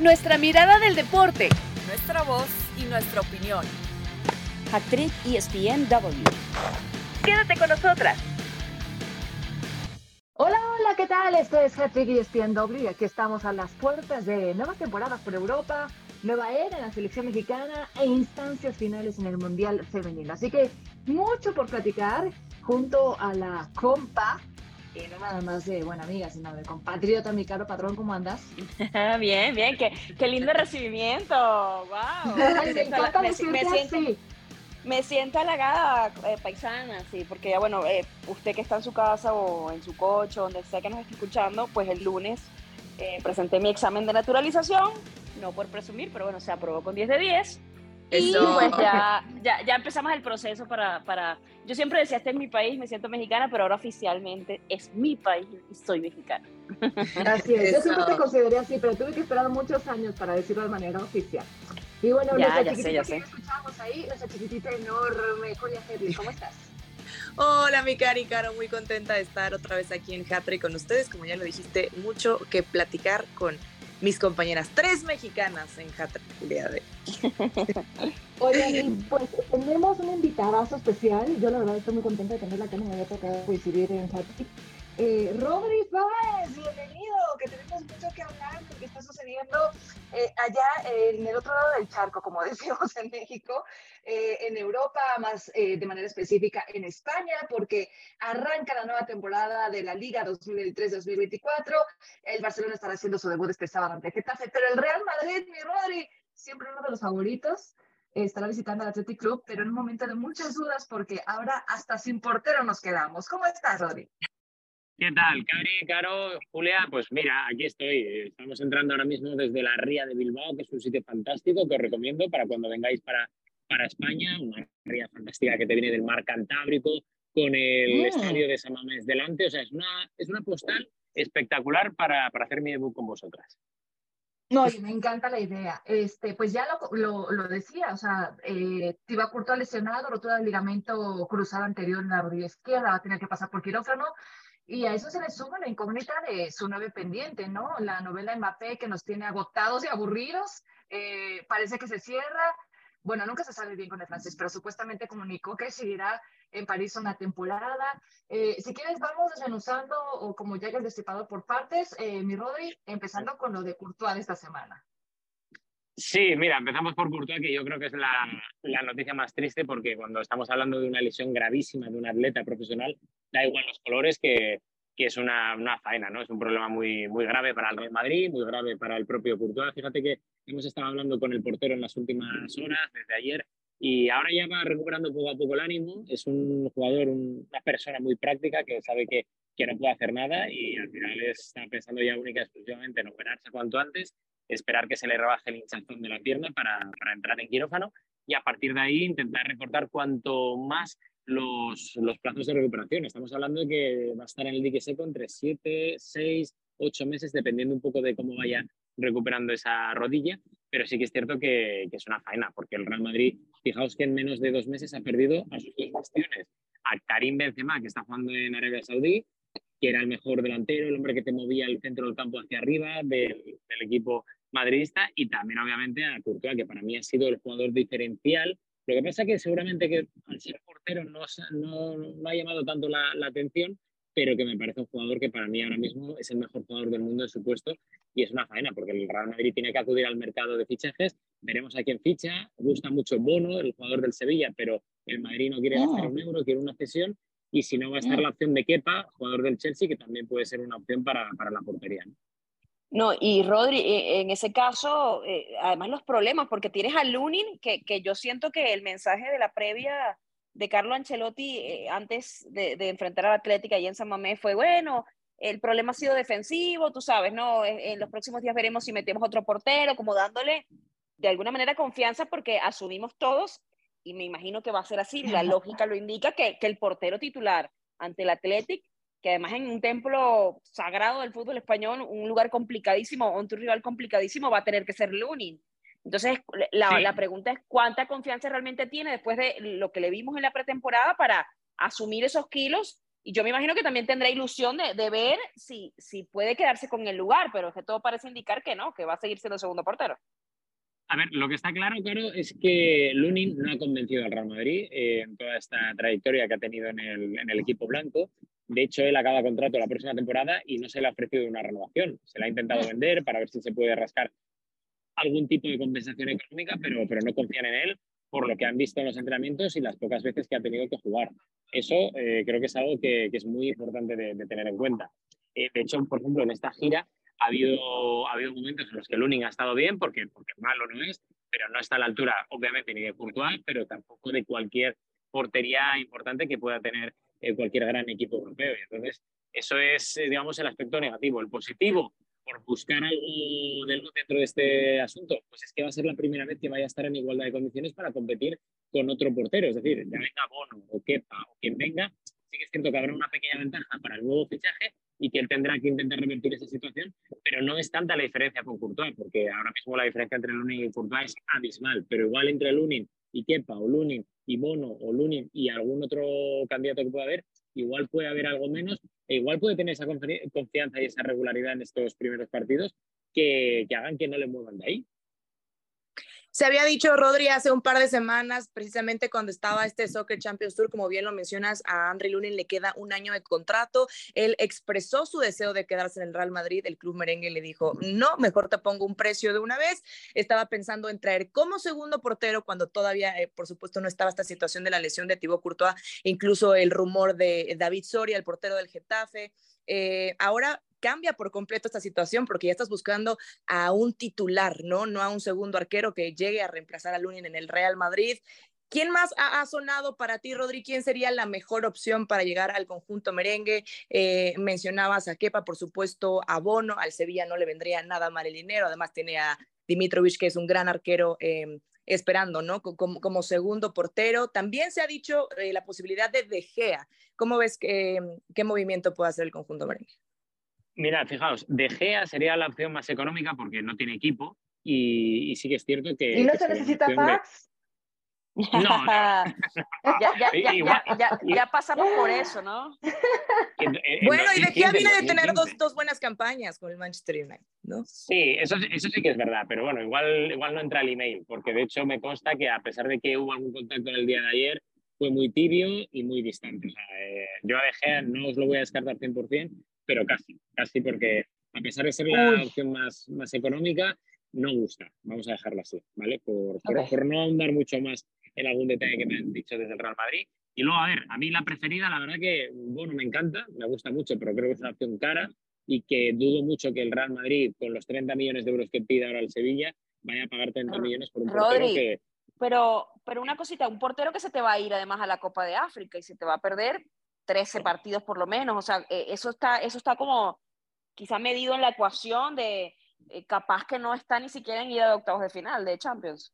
nuestra mirada del deporte, nuestra voz y nuestra opinión. Actriz ESPNW. Quédate con nosotras. Hola, hola, ¿qué tal? Esto es Hattrick ESPNW y aquí estamos a las puertas de nuevas temporadas por Europa, nueva era en la selección mexicana e instancias finales en el Mundial Femenino. Así que mucho por platicar junto a la compa no nada más de buena amiga, sino de compatriota, mi caro patrón, ¿cómo andas? bien, bien, qué, qué lindo recibimiento, wow. me, siento, me siento halagada, eh, paisana, sí, porque ya bueno, eh, usted que está en su casa o en su coche, donde sea que nos esté escuchando, pues el lunes eh, presenté mi examen de naturalización, no por presumir, pero bueno, se aprobó con 10 de 10. Y pues ya, ya, ya, empezamos el proceso para, para... Yo siempre decía, este es mi país, me siento mexicana, pero ahora oficialmente es mi país y soy mexicana. Así es, yo siempre te consideré así, pero tuve que esperar muchos años para decirlo de manera oficial. Y bueno, ya, ya sé, ya sé. escuchamos ahí, nuestra chiquitita enorme, Julia Hedley, ¿cómo estás? Hola, mi cari Caro, muy contenta de estar otra vez aquí en Hatry con ustedes. Como ya lo dijiste, mucho que platicar con mis compañeras, tres mexicanas en de Oye, pues tenemos un invitadazo especial. Yo la verdad estoy muy contenta de tenerla acá, me había tocado coincidir en Hatry. Eh, Rodri Páez, bienvenido, que tenemos mucho que hablar porque está sucediendo eh, allá en el otro lado del charco, como decimos en México, eh, en Europa, más eh, de manera específica en España, porque arranca la nueva temporada de la Liga 2023-2024. El Barcelona estará haciendo su debut este sábado ante Getafe, pero el Real Madrid, mi Rodri, siempre uno de los favoritos, estará visitando al Athletic Club, pero en un momento de muchas dudas porque ahora hasta sin portero nos quedamos. ¿Cómo estás, Rodri? ¿Qué tal, Cari, Caro, Julia? Pues mira, aquí estoy. Estamos entrando ahora mismo desde la Ría de Bilbao, que es un sitio fantástico que os recomiendo para cuando vengáis para, para España. Una ría fantástica que te viene del mar Cantábrico, con el ah. estadio de Samamés delante. O sea, es una, es una postal espectacular para, para hacer mi debut con vosotras. No, me encanta la idea. Este, pues ya lo, lo, lo decía, o sea, eh, Tiba Curto lesionado, rotura del ligamento cruzado anterior en la rodilla izquierda, va a tener que pasar por quirófano. Y a eso se le suma la incógnita de su nave pendiente, ¿no? La novela Mbappé que nos tiene agotados y aburridos, eh, parece que se cierra. Bueno, nunca se sabe bien con el francés, pero supuestamente comunicó que seguirá en París una temporada. Eh, si quieres, vamos desmenuzando o como llega el destipado por partes, eh, mi Rodri, empezando con lo de Courtois de esta semana. Sí, mira, empezamos por Courtois, que yo creo que es la, la, noticia más triste porque cuando estamos hablando de una lesión gravísima de un atleta profesional, da igual los colores que, que es una, una, faena, ¿no? Es un problema muy, muy grave para el Real Madrid, muy grave para el propio Courtois. Fíjate que hemos estado hablando con el portero en las últimas horas, desde ayer, y ahora ya va recuperando poco a poco el ánimo. Es un jugador, una persona muy práctica que sabe que, que no puede hacer nada y al final está pensando ya única y exclusivamente en operarse cuanto antes esperar que se le rebaje el hinchazón de la pierna para, para, entrar en quirófano y a partir de ahí intentar recortar cuanto más los, los plazos de recuperación. Estamos hablando de que va a estar en el dique seco entre 7, 6, 8 meses, dependiendo un poco de cómo vaya recuperando esa rodilla, pero sí que es cierto que, es una faena, porque el Real Madrid, fijaos que en menos de dos meses ha perdido a sus dos bastiones, a Karim Benzema, que está jugando en Arabia Saudí, que era el mejor delantero, el hombre que te movía el centro del campo hacia arriba del, del equipo madridista y también obviamente a Courtois, que para mí ha sido el jugador diferencial. Lo que pasa es que seguramente que al ser portero no, no, no ha llamado tanto la, la, atención, pero que me parece un jugador que para mí ahora mismo es el mejor jugador del mundo en su puesto y es una faena porque el Real Madrid tiene que acudir al mercado de fichajes. Veremos a quién ficha. Gusta mucho Bono, el jugador del Sevilla, pero el Madrid no quiere gastar un euro, quiere una cesión. Y si no va a estar la opción de Kepa, jugador del Chelsea, que también puede ser una opción para, para la portería. ¿no? No, y Rodri, e, en ese caso, eh, además los problemas, porque tienes a Lunin, que, que, yo siento que el mensaje de la previa de Carlo Ancelotti eh, antes de, de, enfrentar a la Atlética y en San Mamés fue, bueno, el problema ha sido defensivo, tú sabes, ¿no? En, en, los próximos días veremos si metemos otro portero, como dándole de alguna manera confianza, porque asumimos todos, y me imagino que va a ser así, la lógica lo indica, que, que el portero titular ante el Atlético que además en un templo sagrado del fútbol español, un lugar complicadísimo, un rival complicadísimo, va a tener que ser Lunin. Entonces, la, sí. la, pregunta es cuánta confianza realmente tiene después de lo que le vimos en la pretemporada para asumir esos kilos y yo me imagino que también tendrá ilusión de, de, ver si, si puede quedarse con el lugar, pero es que todo parece indicar que no, que va a seguir siendo segundo portero. A ver, lo que está claro, claro, es que Lunin no ha convencido al Real Madrid eh, en toda esta trayectoria que ha tenido en el, en el, equipo blanco. De hecho, él acaba contrato la próxima temporada y no se le ha ofrecido una renovación. Se la ha intentado vender para ver si se puede rascar algún tipo de compensación económica, pero, pero no confían en él por lo que han visto en los entrenamientos y las pocas veces que ha tenido que jugar. Eso eh, creo que es algo que, que es muy importante de, de tener en cuenta. Eh, de hecho, por ejemplo, en esta gira ha habido, ha habido momentos en los que Lunin ha estado bien, porque, porque malo no es, pero no está a la altura, obviamente, ni de Courtois, pero tampoco de cualquier portería importante que pueda tener eh, cualquier gran equipo europeo. Y entonces, eso es, eh, digamos, el aspecto negativo. El positivo, por buscar algo dentro de este asunto, pues es que va a ser la primera vez que vaya a estar en igualdad de condiciones para competir con otro portero. Es decir, ya venga Bono o Kepa o quien venga, sí que es cierto que habrá una pequeña ventaja para el nuevo fichaje, y que él tendrá que intentar revertir esa situación, pero no es tanta la diferencia con Courtois, porque ahora mismo la diferencia entre Lunin y Courtois es abismal, pero igual entre Lunin y Kepa, o Lunin y Bono, o Lunin y algún otro candidato que pueda haber, igual puede haber algo menos, e igual puede tener esa confianza y esa regularidad en estos primeros partidos que, que hagan que no le muevan de ahí. Se había dicho, Rodri, hace un par de semanas, precisamente cuando estaba este Soccer Champions Tour, como bien lo mencionas, a Henry Lunin le queda un año de contrato. Él expresó su deseo de quedarse en el Real Madrid. El club merengue le dijo, no, mejor te pongo un precio de una vez. Estaba pensando en traer como segundo portero cuando todavía, eh, por supuesto, no estaba esta situación de la lesión de Thibaut Courtois, incluso el rumor de David Soria, el portero del Getafe. Eh, ahora cambia por completo esta situación porque ya estás buscando a un titular, ¿no? No a un segundo arquero que llegue a reemplazar a Lunin en el Real Madrid. ¿Quién más ha, sonado para ti, Rodri? ¿Quién sería la mejor opción para llegar al conjunto merengue? Eh, mencionabas a Kepa, por supuesto, a Bono, al Sevilla no le vendría nada mal el dinero, además tiene a Dimitrovic, que es un gran arquero eh, esperando, ¿no? Como, como, segundo portero. También se ha dicho eh, la posibilidad de De Gea. ¿Cómo ves que, qué movimiento puede hacer el conjunto merengue? Mira, fijaos, De Gea sería la opción más económica porque no tiene equipo y, y sí que es cierto que... ¿Y no que se necesita fax? De... No, no. ya, ya, ya, Igual, ya, ya, pasamos por eso, ¿no? En, en bueno, y De Gea viene de tener dos, dos, buenas campañas con el Manchester United, ¿no? Sí, eso, eso sí que es verdad, pero bueno, igual, igual no entra el email, porque de hecho me consta que a pesar de que hubo algún contacto en el día de ayer, fue muy tibio y muy distante. O sea, eh, yo a De Gea no os lo voy a descartar 100%, pero casi, casi porque a pesar de ser la Uy. opción más, más económica, no gusta. Vamos a dejarlo así, ¿vale? Por, por, okay. por, no ahondar mucho más en algún detalle que me han dicho desde el Real Madrid. Y luego, a ver, a mí la preferida, la verdad que, bueno, me encanta, me gusta mucho, pero creo que es una opción cara y que dudo mucho que el Real Madrid, con los 30 millones de euros que pide ahora el Sevilla, vaya a pagar 30 millones por un portero Rodri, que... Pero, pero una cosita, un portero que se te va a ir además a la Copa de África y se te va a perder 13 partidos por lo menos, o sea, eh, eso está, eso está como quizá medido en la ecuación de eh, capaz que no está ni siquiera en ida de octavos de final de Champions.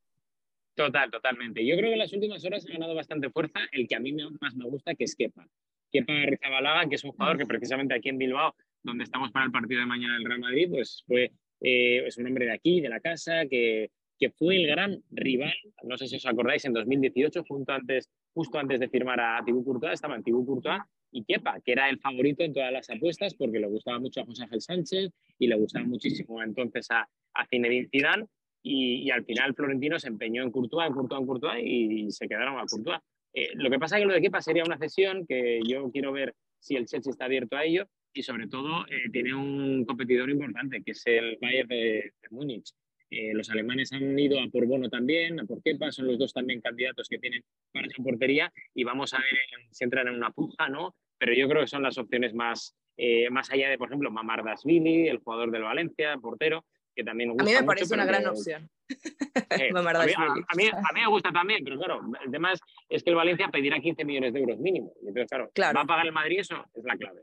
Total, totalmente. Yo creo que en las últimas horas ha ganado bastante fuerza el que a mí más me gusta, que es Kepa. Kepa Rizabalaga, que es un jugador que precisamente aquí en Bilbao, donde estamos para el partido de mañana del Real Madrid, pues fue, eh, es un hombre de aquí, de la casa, que, fue el gran rival, no sé si os acordáis, en 2018, justo antes, justo antes de firmar a Thibaut Courtois, estaban Thibaut Courtois y Kepa, que era el favorito en todas las apuestas porque le gustaba mucho a José Ángel Sánchez y le gustaba muchísimo entonces a, a Zinedine Zidane y, al final Florentino se empeñó en Courtois, en Courtois, en Courtois y se quedaron a Courtois. Eh, lo que pasa es que lo de Kepa sería una cesión que yo quiero ver si el Chelsea está abierto a ello y sobre todo eh, tiene un competidor importante que es el Bayern de Múnich. Eh, los alemanes han ido a por Bono también, a por Kepa, son los dos también candidatos que tienen para esa portería y vamos a ver si entran en una puja, ¿no? Pero yo creo que son las opciones más, eh, más allá de, por ejemplo, Mamardashvili, el jugador del Valencia, portero, que también gusta A mí me parece mucho, una gran que... opción. Eh, a, mí, a, a, mí, a, mí, me gusta también, pero claro, el tema es, es, que el Valencia pedirá 15 millones de euros mínimo. Y entonces, claro, claro, ¿va a pagar el Madrid eso? Es la clave.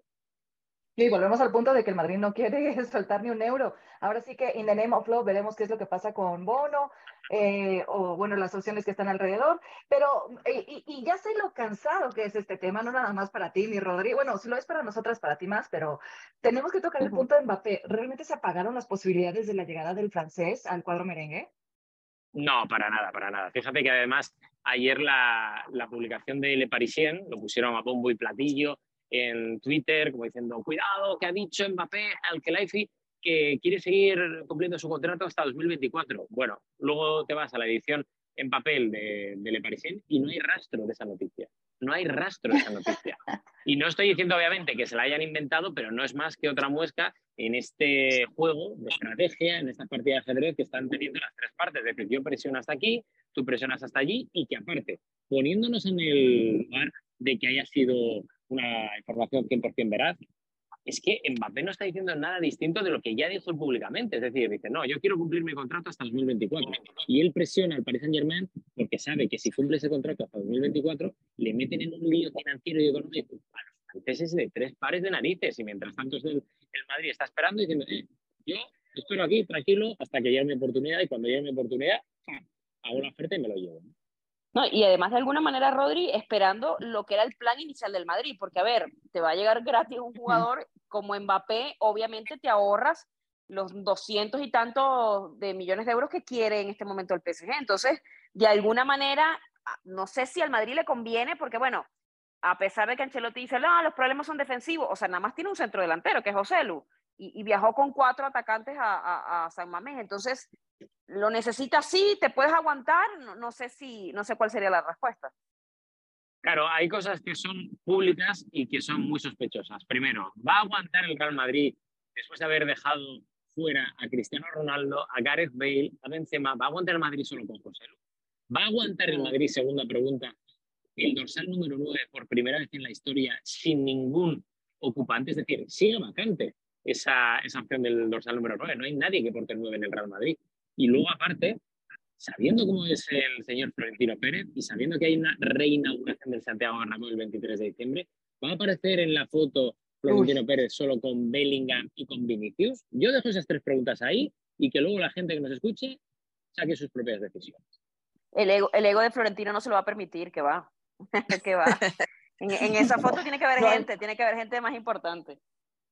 Y volvemos al punto de que el Madrid no quiere soltar ni un euro. Ahora sí que in the name of love veremos qué es lo que pasa con Bono eh, o bueno, las opciones que están alrededor. Pero, y, y, ya sé lo cansado que es este tema, no nada más para ti, ni Rodri. Bueno, si lo es para nosotras, para ti más, pero tenemos que tocar el punto de Mbappé. ¿Realmente se apagaron las posibilidades de la llegada del francés al cuadro merengue? No, para nada, para nada. Fíjate que además ayer la, la publicación de Le Parisien lo pusieron a bombo y platillo en Twitter como diciendo, cuidado, que ha dicho Mbappé al Kelaifi que quiere seguir cumpliendo su contrato hasta 2024. Bueno, luego te vas a la edición en papel de, de Le Parisien y no hay rastro de esa noticia. No hay rastro de esa noticia. Y no estoy diciendo, obviamente, que se la hayan inventado, pero no es más que otra muesca en este juego de estrategia, en esta partida de ajedrez que están teniendo las tres partes. De decir, yo presiono hasta aquí, tú presionas hasta allí y que aparte, poniéndonos en el lugar de que haya sido una información 100% veraz, es que Mbappé no está diciendo nada distinto de lo que ya dijo públicamente. Es decir, dice, no, yo quiero cumplir mi contrato hasta 2024. Y él presiona al Paris Saint Germain porque sabe que si cumple ese contrato hasta 2024, le meten en un lío financiero y económico a los franceses de tres pares de narices. Y mientras tanto el, Madrid está esperando diciendo, eh, yo espero aquí tranquilo hasta que llegue mi oportunidad y cuando llegue mi oportunidad, hago la oferta y me lo llevo. Y además de alguna manera, Rodri, esperando lo que era el plan inicial del Madrid, porque a ver, te va a llegar gratis un jugador como Mbappé, obviamente te ahorras los 200 y tantos de millones de euros que quiere en este momento el PSG. Entonces, de alguna manera, ah, no sé si al Madrid le conviene, porque bueno, a pesar de que Ancelotti dice, no, los problemas son defensivos, o sea, nada más tiene un centro delantero, que es José Lu, y, viajó con cuatro atacantes a, a, a San Mamés. Entonces, lo necesitas sí, te puedes aguantar, no, sé si, no sé cuál sería la respuesta. Claro, hay cosas que son públicas y que son muy sospechosas. Primero, ¿va a aguantar el Real Madrid después de haber dejado fuera a Cristiano Ronaldo, a Gareth Bale, a Benzema? ¿Va a aguantar el Madrid solo con José ¿Va a aguantar el Madrid, segunda pregunta, el dorsal número 9 por primera vez en la historia sin ningún ocupante? Es decir, sigue vacante esa, esa opción del dorsal número 9. No hay nadie que porte el 9 en el Real Madrid. Y luego, aparte, sabiendo cómo es el señor Florentino Pérez y sabiendo que hay una reinauguración del Santiago Bernabéu el 23 de diciembre, ¿va a aparecer en la foto Florentino Pérez solo con Bellingham y con Vinicius? Yo dejo esas tres preguntas ahí y que luego la gente que nos escuche saque sus propias decisiones. El ego, el ego de Florentino no se lo va a permitir, que va. que va. En, en, esa foto tiene que haber gente, tiene que haber gente más importante.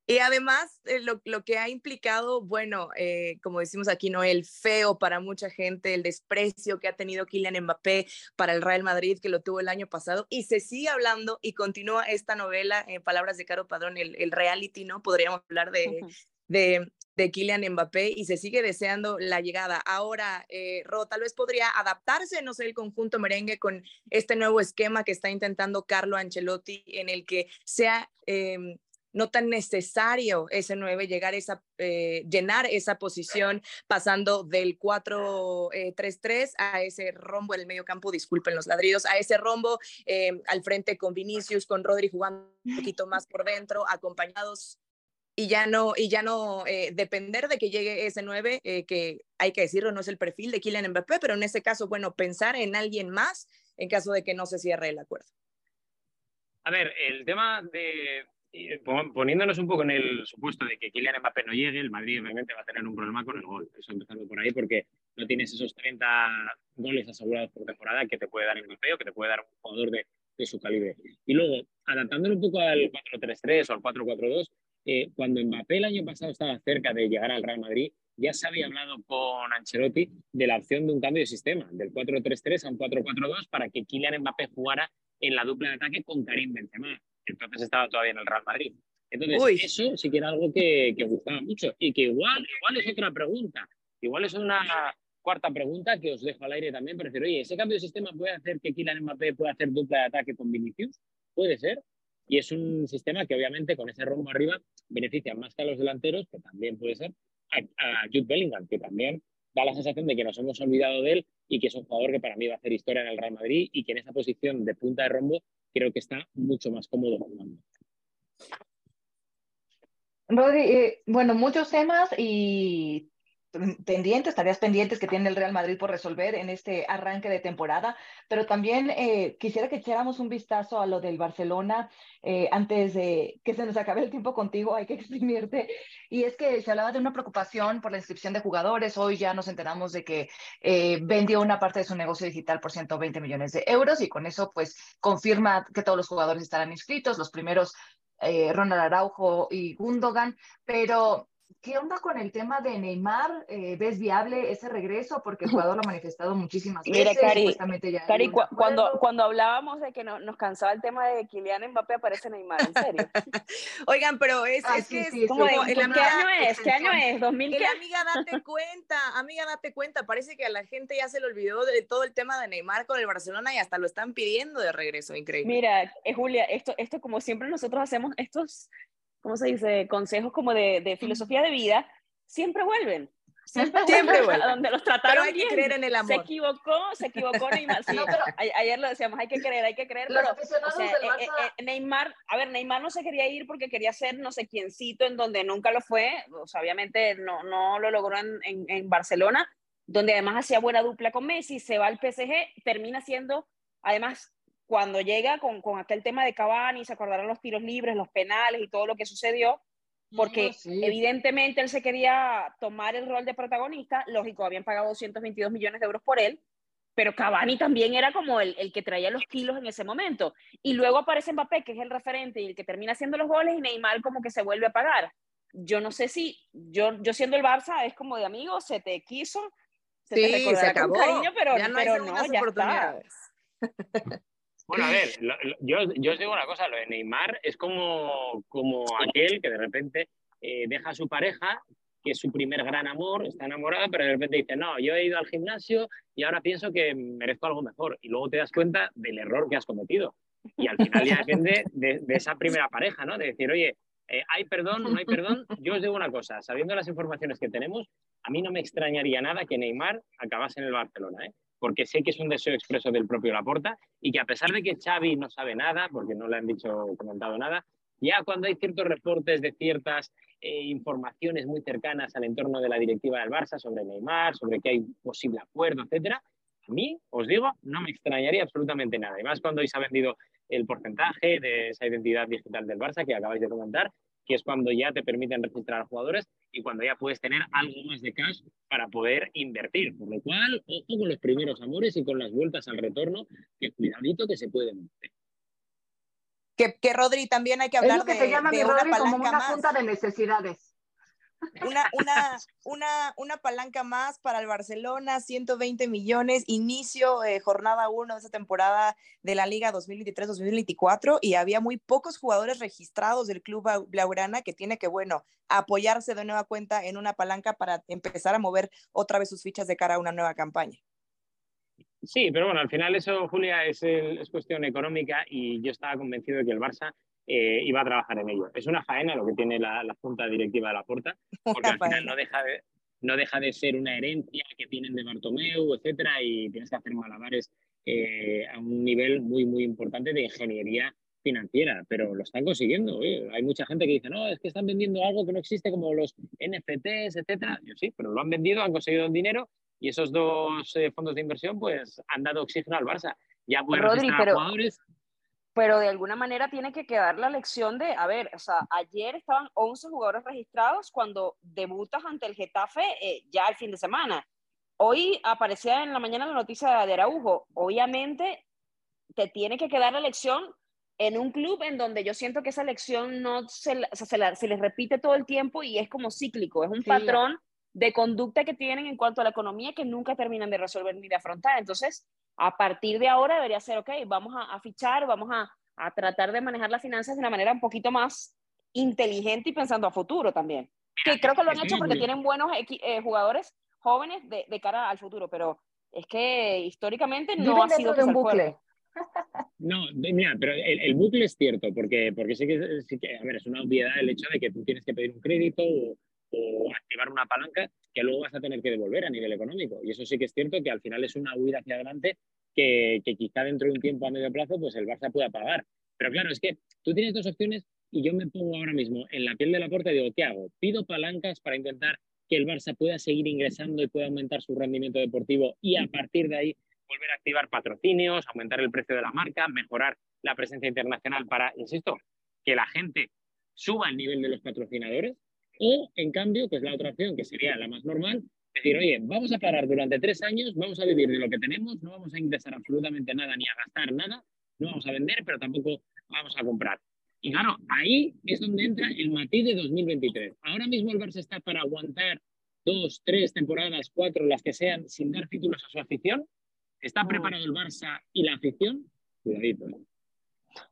Y además, eh, lo, lo, que ha implicado, bueno, eh, como decimos aquí, ¿no? El feo para mucha gente, el desprecio que ha tenido Kylian Mbappé para el Real Madrid, que lo tuvo el año pasado, y se sigue hablando y continúa esta novela, en palabras de Caro Padrón, el, el reality, ¿no? Podríamos hablar de, de, de, Kylian Mbappé y se sigue deseando la llegada. Ahora, eh, Ro, tal vez podría adaptarse, no sé, el conjunto merengue con este nuevo esquema que está intentando Carlo Ancelotti, en el que sea... Eh, no tan necesario ese 9 llegar esa, eh, llenar esa posición pasando del 4-3-3 eh, a ese rombo en el medio campo, disculpen los ladridos, a ese rombo eh, al frente con Vinicius, con Rodri jugando un poquito más por dentro, acompañados y ya no, y ya no depender de que llegue ese 9, que hay que decirlo, no es el perfil de Kylian Mbappé, pero en ese caso, bueno, pensar en alguien más en caso de que no se cierre el acuerdo. A ver, el tema de, poniéndonos un poco en el supuesto de que Kylian Mbappé no llegue, el Madrid obviamente va a tener un problema con el gol. Eso empezando por ahí porque no tienes esos 30 goles asegurados por temporada que te puede dar Mbappé o que te puede dar un jugador de, de su calibre. Y luego, adaptándolo un poco al 4-3-3 o al 4-4-2, eh, cuando Mbappé el año pasado estaba cerca de llegar al Real Madrid, ya se había hablado con Ancelotti de la opción de un cambio de sistema, del 4-3-3 a un 4-4-2 para que Kylian Mbappé jugara en la dupla de ataque con Karim Benzema entonces estaba todavía en el Real Madrid. Entonces, eso sí que era algo que, que, gustaba mucho y que igual, igual es otra pregunta. Igual es una cuarta pregunta que os dejo al aire también, pero decir, oye, ¿ese cambio de sistema puede hacer que Kylian Mbappé pueda hacer dupla de ataque con Vinicius? Puede ser. Y es un sistema que obviamente con ese rombo arriba beneficia más que a los delanteros, que también puede ser, a, a Jude Bellingham, que también da la sensación de que nos hemos olvidado de él y que es un jugador que para mí va a hacer historia en el Real Madrid y que en esa posición de punta de rombo creo que está mucho más cómodo jugando. Rodri, eh, bueno, muchos temas y pendientes, tareas pendientes que tiene el Real Madrid por resolver en este arranque de temporada, pero también eh, quisiera que echáramos un vistazo a lo del Barcelona eh, antes de que se nos acabe el tiempo contigo, hay que exprimirte, y es que se hablaba de una preocupación por la inscripción de jugadores, hoy ya nos enteramos de que eh, vendió una parte de su negocio digital por 120 millones de euros y con eso pues confirma que todos los jugadores estarán inscritos, los primeros Ronald Araujo y Gundogan, pero ¿qué onda con el tema de Neymar? Eh, ¿Ves viable ese regreso? Porque el jugador lo ha manifestado muchísimas veces. Mira, Cari, Cari cuando, cuando hablábamos de que no, nos cansaba el tema de Kylian Mbappé, aparece Neymar, en serio. Oigan, pero es, ah, es que es como, ¿qué año es? ¿Qué año es? ¿2000 qué? Amiga, date cuenta, amiga, date cuenta. Parece que a la gente ya se le olvidó de todo el tema de Neymar con el Barcelona y hasta lo están pidiendo de regreso, increíble. Mira, eh, Julia, esto, esto como siempre nosotros hacemos estos ¿cómo se dice? Consejos como de, de filosofía de vida, siempre vuelven. Siempre, siempre vuelven. Donde los trataron pero hay que creer en el amor. Se equivocó, se equivocó Neymar. Sí, pero, ayer lo decíamos, hay que creer, hay que creer. Pero, o sea, eh, eh, Neymar, a ver, Neymar no se quería ir porque quería ser no sé quiéncito en donde nunca lo fue. O sea, obviamente no, no lo logró en, en, en Barcelona, donde además hacía buena dupla con Messi, se va al PSG, termina siendo, además, cuando llega con, con, aquel tema de Cavani, se acordarán los tiros libres, los penales y todo lo que sucedió, porque evidentemente él se quería tomar el rol de protagonista, lógico, habían pagado 222 millones de euros por él, pero Cavani también era como el, el, que traía los kilos en ese momento. Y luego aparece Mbappé, que es el referente y el que termina haciendo los goles, y Neymar como que se vuelve a pagar. Yo no sé si, yo, yo siendo el Barça, es como de amigo, se te quiso, se sí, te se acabó. con cariño, pero, ya no, pero no ya está. Bueno, a ver, yo, yo os digo una cosa, lo de Neymar es como, como aquel que de repente eh, deja a su pareja, que es su primer gran amor, está enamorada, pero de repente dice, no, yo he ido al gimnasio y ahora pienso que merezco algo mejor. Y luego te das cuenta del error que has cometido. Y al final ya depende de, esa primera pareja, ¿no? De decir, oye, eh, ¿hay perdón? ¿No hay perdón? Yo os digo una cosa, sabiendo las informaciones que tenemos, a mí no me extrañaría nada que Neymar acabase en el Barcelona, ¿eh? Porque sé que es un deseo expreso del propio Laporta y que a pesar de que Xavi no sabe nada, porque no le han dicho comentado nada, ya cuando hay ciertos reportes de ciertas eh, informaciones muy cercanas al entorno de la directiva del Barça sobre Neymar, sobre que hay posible acuerdo, etcétera, a mí, os digo, no me extrañaría absolutamente nada. Y más cuando hoy se ha vendido el porcentaje de esa identidad digital del Barça que acabáis de comentar, que es cuando ya te permiten registrar a jugadores y cuando ya puedes tener algo más de cash para poder invertir. Por lo cual, ojo con los primeros amores y con las vueltas al retorno, que cuidadito que se pueden meter. Que, que Rodri también hay que hablar es lo que de, llama de Rodri como una punta de necesidades. Una, una, una, una, palanca más para el Barcelona, 120 millones, inicio, eh, jornada 1 de esa temporada de la Liga 2023-2024 y había muy pocos jugadores registrados del club Blaugrana que tiene que, bueno, apoyarse de nueva cuenta en una palanca para empezar a mover otra vez sus fichas de cara a una nueva campaña. Sí, pero bueno, al final eso, Julia, es, es cuestión económica y yo estaba convencido de que el Barça eh, iba a trabajar en ello. Es una faena lo que tiene la, Junta Directiva de la Porta, porque al final no deja, de, no deja de ser una herencia que tienen de Bartomeu, etcétera, y tienes que hacer malabares eh, a un nivel muy, muy importante de ingeniería financiera, pero lo están consiguiendo. Hay mucha gente que dice, no, es que están vendiendo algo que no existe como los NFTs, etcétera. Yo sí, pero lo han vendido, han conseguido dinero y esos dos eh, fondos de inversión pues han dado oxígeno al Barça. Ya pueden registrar jugadores pero de alguna manera tiene que quedar la lección de, a ver, o sea, ayer estaban 11 jugadores registrados cuando debutas ante el Getafe eh, ya el fin de semana. Hoy aparecía en la mañana la noticia de Araujo. Obviamente te tiene que quedar la lección en un club en donde yo siento que esa lección no se, se, se les repite todo el tiempo y es como cíclico, es un patrón de conducta que tienen en cuanto a la economía que nunca terminan de resolver ni de afrontar. Entonces, a partir de ahora debería ser, ok, vamos a, fichar, vamos a, tratar de manejar las finanzas de una manera un poquito más inteligente y pensando a futuro también. Que creo que lo han hecho porque tienen buenos eh, jugadores jóvenes de, cara al futuro, pero es que históricamente no ha sido de un bucle. No, mira, pero el, bucle es cierto, porque, porque sí que, sí que, a ver, es una obviedad el hecho de que tú tienes que pedir un crédito o, o activar una palanca que luego vas a tener que devolver a nivel económico. Y eso sí que es cierto que al final es una huida hacia adelante que, quizá dentro de un tiempo a medio plazo pues el Barça pueda pagar. Pero claro, es que tú tienes dos opciones y yo me pongo ahora mismo en la piel de la puerta y digo, ¿qué hago? Pido palancas para intentar que el Barça pueda seguir ingresando y pueda aumentar su rendimiento deportivo y a partir de ahí volver a activar patrocinios, aumentar el precio de la marca, mejorar la presencia internacional para, insisto, que la gente suba el nivel de los patrocinadores o, en cambio, que es la otra opción, que sería la más normal, decir, oye, vamos a parar durante tres años, vamos a vivir de lo que tenemos, no vamos a ingresar absolutamente nada ni a gastar nada, no vamos a vender, pero tampoco vamos a comprar. Y claro, ahí es donde entra el matiz de 2023. Ahora mismo el Barça está para aguantar dos, tres temporadas, cuatro, las que sean, sin dar títulos a su afición. ¿Está preparado el Barça y la afición? Cuidadito. ¿eh?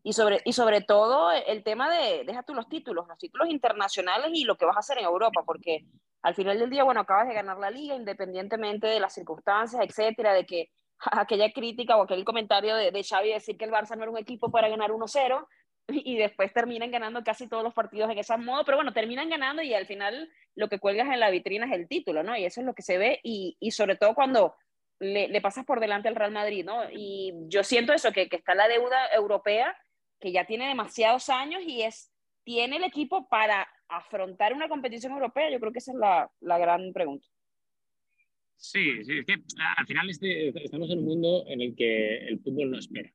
Y sobre, y sobre todo el tema de, deja tú los títulos, los títulos internacionales y lo que vas a hacer en Europa, porque al final del día, bueno, acabas de ganar la liga independientemente de las circunstancias, etcétera, de que aquella crítica o aquel comentario de, de Xavi decir que el Barça no era un equipo para ganar 1-0 y después terminan ganando casi todos los partidos en ese modo, pero bueno, terminan ganando y al final lo que cuelgas en la vitrina es el título, ¿no? Y eso es lo que se ve y, y sobre todo cuando le, le, pasas por delante al Real Madrid, ¿no? Y yo siento eso, que, que está la deuda europea, que ya tiene demasiados años y es, tiene el equipo para afrontar una competición europea, yo creo que esa es la, la gran pregunta. Sí, sí, es que al final este, estamos en un mundo en el que el fútbol no espera.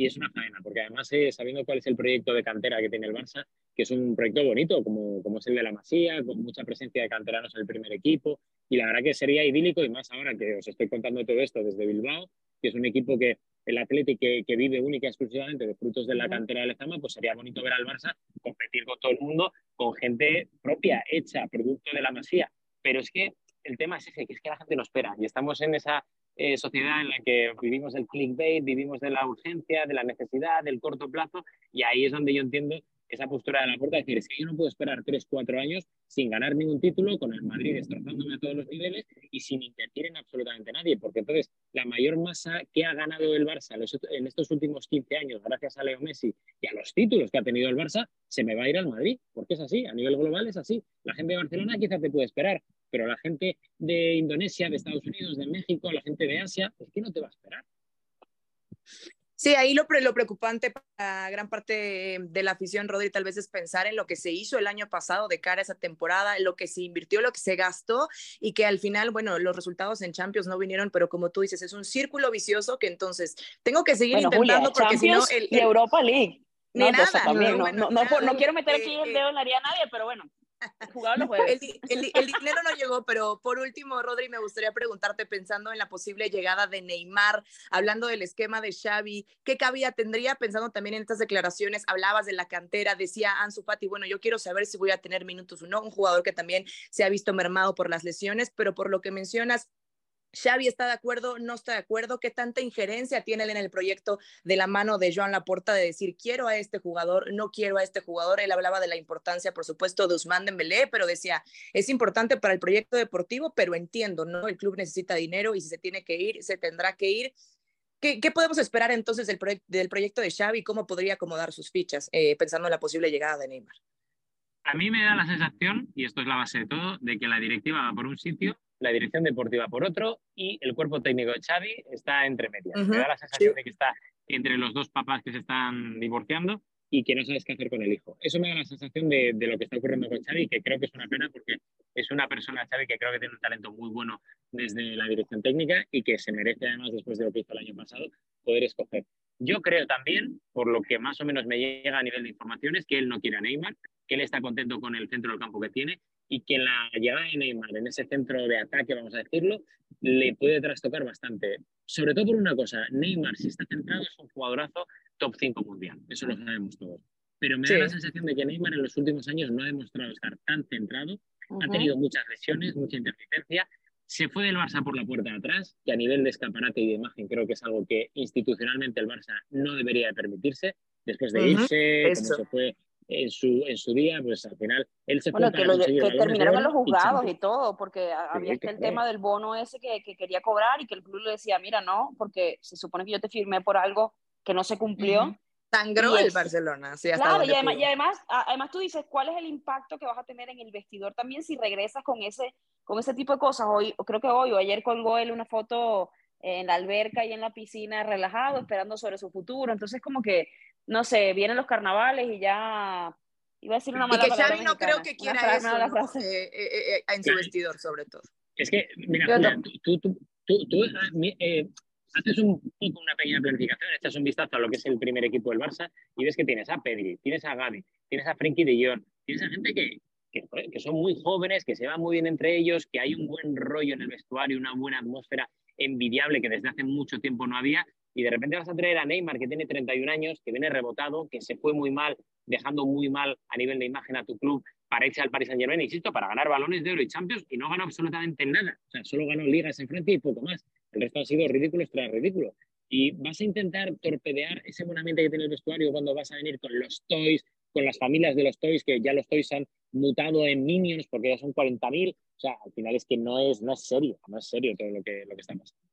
Y es una faena, porque además eh, sabiendo cuál es el proyecto de cantera que tiene el Barça, que es un proyecto bonito, como, como es el de la Masía, con mucha presencia de canteranos en el primer equipo, y la verdad que sería idílico, y más ahora que os estoy contando todo esto desde Bilbao, que es un equipo que el Atlético que, que, vive única y exclusivamente de frutos de la cantera de Lezama, pues sería bonito ver al Barça competir con todo el mundo, con gente propia, hecha, producto de la Masía. Pero es que el tema es ese, que es que la gente no espera y estamos en esa eh, sociedad en la que vivimos el clickbait, vivimos de la urgencia, de la necesidad, del corto plazo y ahí es donde yo entiendo esa postura de la puerta, decir, es que yo no puedo esperar 3, 4 años sin ganar ningún título, con el Madrid destrozándome a todos los niveles y sin invertir en absolutamente nadie, porque entonces la mayor masa que ha ganado el Barça en estos últimos 15 años, gracias a Leo Messi y a los títulos que ha tenido el Barça, se me va a ir al Madrid, porque es así, a nivel global es así. La gente de Barcelona quizás te puede esperar, pero la gente de Indonesia, de Estados Unidos, de México, la gente de Asia, es que no te va a esperar. Sí, ahí lo, lo, preocupante para gran parte de la afición, Rodri, tal vez es pensar en lo que se hizo el año pasado de cara a esa temporada, en lo que se invirtió, lo que se gastó y que al final, bueno, los resultados en Champions no vinieron, pero como tú dices, es un círculo vicioso que entonces tengo que seguir bueno, intentando Julia, porque si no... El, el, y Europa League. No, nada. También, no, bueno, no, no, no, quiero meter aquí el dedo en la a nadie, pero bueno. El, dinero no llegó, pero por último, Rodri, me gustaría preguntarte, pensando en la posible llegada de Neymar, hablando del esquema de Xavi, ¿qué cabida tendría? Pensando también en estas declaraciones, hablabas de la cantera, decía Ansu Fati, bueno, yo quiero saber si voy a tener minutos o no, un jugador que también se ha visto mermado por las lesiones, pero por lo que mencionas, Xavi está de acuerdo, no está de acuerdo, qué tanta injerencia tiene él en el proyecto de la mano de Joan Laporta de decir quiero a este jugador, no quiero a este jugador. Él hablaba de la importancia, por supuesto, de Usman Dembélé, pero decía es importante para el proyecto deportivo, pero entiendo, ¿no? El club necesita dinero y si se tiene que ir, se tendrá que ir. ¿Qué, podemos esperar entonces del, proye del, proyecto de Xavi? ¿Cómo podría acomodar sus fichas eh, pensando en la posible llegada de Neymar? A mí me da la sensación, y esto es la base de todo, de que la directiva va por un sitio la dirección deportiva por otro y el cuerpo técnico de Xavi está entre medias. Uh -huh. Me da la sensación sí. de que está entre los dos papás que se están divorciando y que no sabes qué hacer con el hijo. Eso me da la sensación de, de, lo que está ocurriendo con Xavi, que creo que es una pena porque es una persona, Xavi, que creo que tiene un talento muy bueno desde la dirección técnica y que se merece, además, después de lo que hizo el año pasado, poder escoger. Yo creo también, por lo que más o menos me llega a nivel de informaciones, que él no quiere a Neymar, que él está contento con el centro del campo que tiene y que la llegada de Neymar en ese centro de ataque, vamos a decirlo, le puede trastocar bastante. Sobre todo por una cosa, Neymar, si está centrado, es un jugadorazo top 5 mundial, eso lo sabemos todos. Pero me sí. da la sensación de que Neymar en los últimos años no ha demostrado estar tan centrado, uh -huh. ha tenido muchas lesiones, mucha intermitencia, se fue del Barça por la puerta de atrás, que a nivel de escaparate y de imagen creo que es algo que institucionalmente el Barça no debería permitirse, después de irse, uh -huh. como se fue en su, en su día, pues al final él se bueno, que, lo, que terminaron en los juzgados y, y, todo, porque había sí, el tema del bono ese que, que, quería cobrar y que el club le decía, mira, no, porque se supone que yo te firmé por algo que no se cumplió. Uh -huh. Sangró el Barcelona, sí, hasta Claro, y además, y además, además tú dices, ¿cuál es el impacto que vas a tener en el vestidor también si regresas con ese, con ese tipo de cosas? Hoy, creo que hoy o ayer colgó él una foto en la alberca y en la piscina relajado, esperando sobre su futuro. Entonces, como que, no sé, vienen los carnavales y ya iba a decir una mala y que Xavi no creo que quiera eso ¿no? eh, eh, eh, en su vestidor sobre todo. Es que mira Julia, tú, tú, tú, tú eh, haces un, una pequeña planificación echas un vistazo a lo que es el primer equipo del Barça y ves que tienes a Pedri, tienes a Gavi tienes a Frenkie de Jong tienes a gente que, que, que son muy jóvenes, que se van muy bien entre ellos, que hay un buen rollo en el vestuario, una buena atmósfera envidiable que desde hace mucho tiempo no había y de repente vas a traer a Neymar, que tiene 31 años, que viene rebotado, que se fue muy mal, dejando muy mal a nivel de imagen a tu club para irse al Paris Saint Germain, insisto, para ganar balones de oro y Champions, y no ganó absolutamente nada. O sea, solo ganó ligas enfrente y poco más. El resto ha sido ridículo tras ridículo. Y vas a intentar torpedear ese buen ambiente que tiene el vestuario cuando vas a venir con los toys, con las familias de los toys, que ya los toys han mutado en minions porque ya son 40.000. O sea, al final es que no es, no es serio, no es serio todo lo que, lo que está pasando.